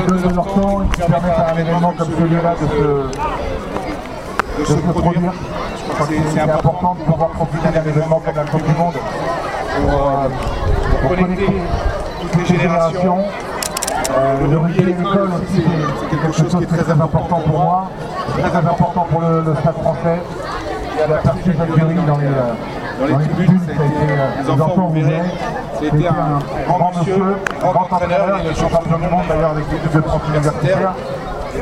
donnent de leur temps et qui permettent à un événement comme celui-là de se, de se produire. Je crois que c'est important de pouvoir profiter d'un événement comme la Coupe du Monde pour, euh, pour connecter toutes les générations. Euh, le rugby à l'école aussi, c'est quelque chose qui est très important pour moi, très important pour le, le stade français. Il y a la partie d'Algérie dans les, euh, dans les tribunes, ça a été, euh, les enfants vous verrez, c'était un grand monsieur, un grand entraîneur, il est champion du monde d'ailleurs avec l'équipe de France universitaire.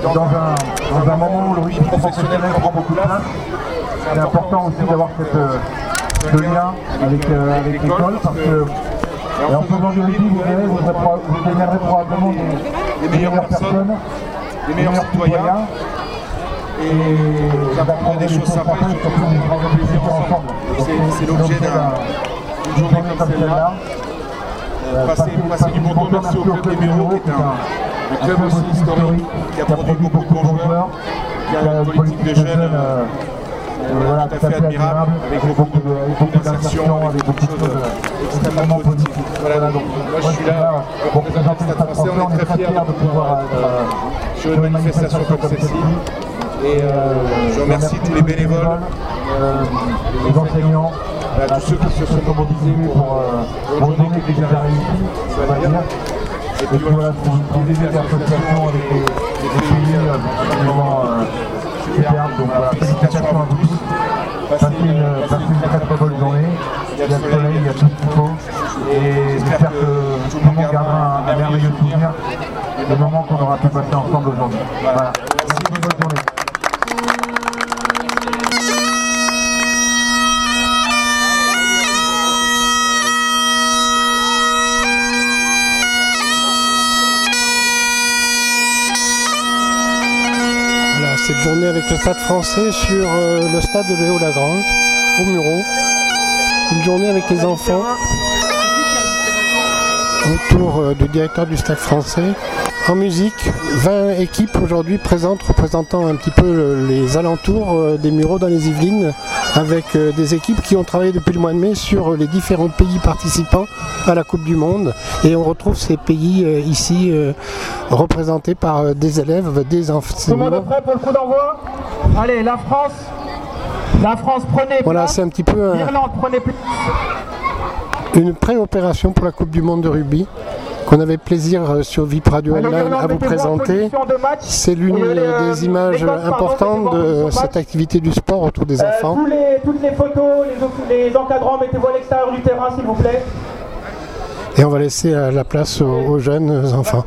Dans un, dans un moment où le rugby professionnel prend beaucoup de place, c'est important aussi d'avoir euh, ce lien avec, euh, avec l'école parce que et en faisant du rugby, vous verrez, vous, générez probablement des, des meilleures personnes, des meilleurs citoyens et vous apprendrez des choses sympas et surtout vous prendrez plaisir ensemble. C'est l'objet d'une journée comme celle-là. Passer, passer du bon temps, merci au club des qui est un, un club aussi historique qui a produit beaucoup de bons joueurs, qui a une politique de jeunes euh, voilà, tout à fait admirable, avec beaucoup, beaucoup d'insertions, avec beaucoup de choses extrêmement positives. Voilà, donc moi je suis là pour représenter le Stade français, on est très fiers de pouvoir être sur une manifestation comme celle-ci. Et euh, je remercie tous les bénévoles, euh, les enseignants, ceux qui se sont mobilisés pour, euh, donner que déjà réussi, on va dire. Et puis voilà, pour utiliser des associations avec les pays, c'est vraiment superbe. Donc voilà, félicitations à vous tous. Passez une, très très bonne journée. Il y a le soleil, il y a tout ce qu'il faut. Et j'espère que tout le monde gardera un, merveilleux souvenir des moments qu'on aura pu passer ensemble aujourd'hui. Voilà. Cette journée avec le stade français sur euh, le stade de Léo Lagrange, au Muro. Une journée avec les enfants autour euh, du directeur du stade français. En musique, 20 équipes aujourd'hui présentes représentant un petit peu le- les alentours euh, des Mureaux dans les Yvelines, avec euh, des équipes qui ont travaillé depuis le mois de mai sur les différents pays participants à la Coupe du Monde. Et on retrouve ces pays euh, ici euh, représentés par euh, des élèves, des Tout le monde enseignants. est prêt pour le coup d'envoi? Allez, la France. La France, prenez Voilà, place. c'est un petit peu un- L'Irlande, prenez place. une pré-opération pour la Coupe du Monde de rugby qu'on avait plaisir euh, sur VIP Radio Alors, Online à vous présenter. de. C'est l'une euh, des images importantes de cette activité du sport autour des Euh, enfants. tous les- toutes les photos, les, encadrants, mettez-vous à l'extérieur du terrain, s'il vous plaît. Et on va laisser euh, la place aux, aux jeunes enfants.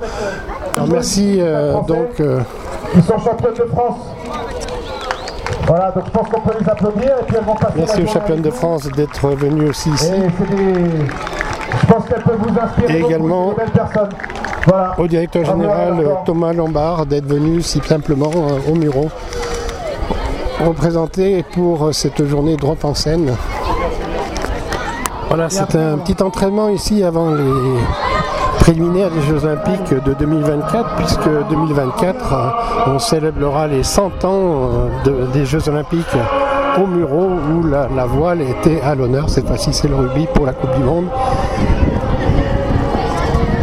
Alors, merci euh, donc euh, Ils sont championnes de France. Voilà, donc je pense qu'on peut les applaudir et puis elles vont passer merci aux championnes de. France d'être venus aussi Et ici. des... Je pense qu'elles peuvent vous inspirer Et également personnes. Voilà. Au directeur général. Thomas Lombard d'être venu si simplement euh, au Muro représenter pour cette journée drop en scène. Voilà, c'est un petit entraînement ici avant les préliminaires des Jeux Olympiques de 2024, puisque 2024, euh, on célébrera les 100 ans euh, de- des Jeux Olympiques au Muro, où la voile était à l'honneur. Cette fois-ci, c'est le rugby pour la Coupe du Monde.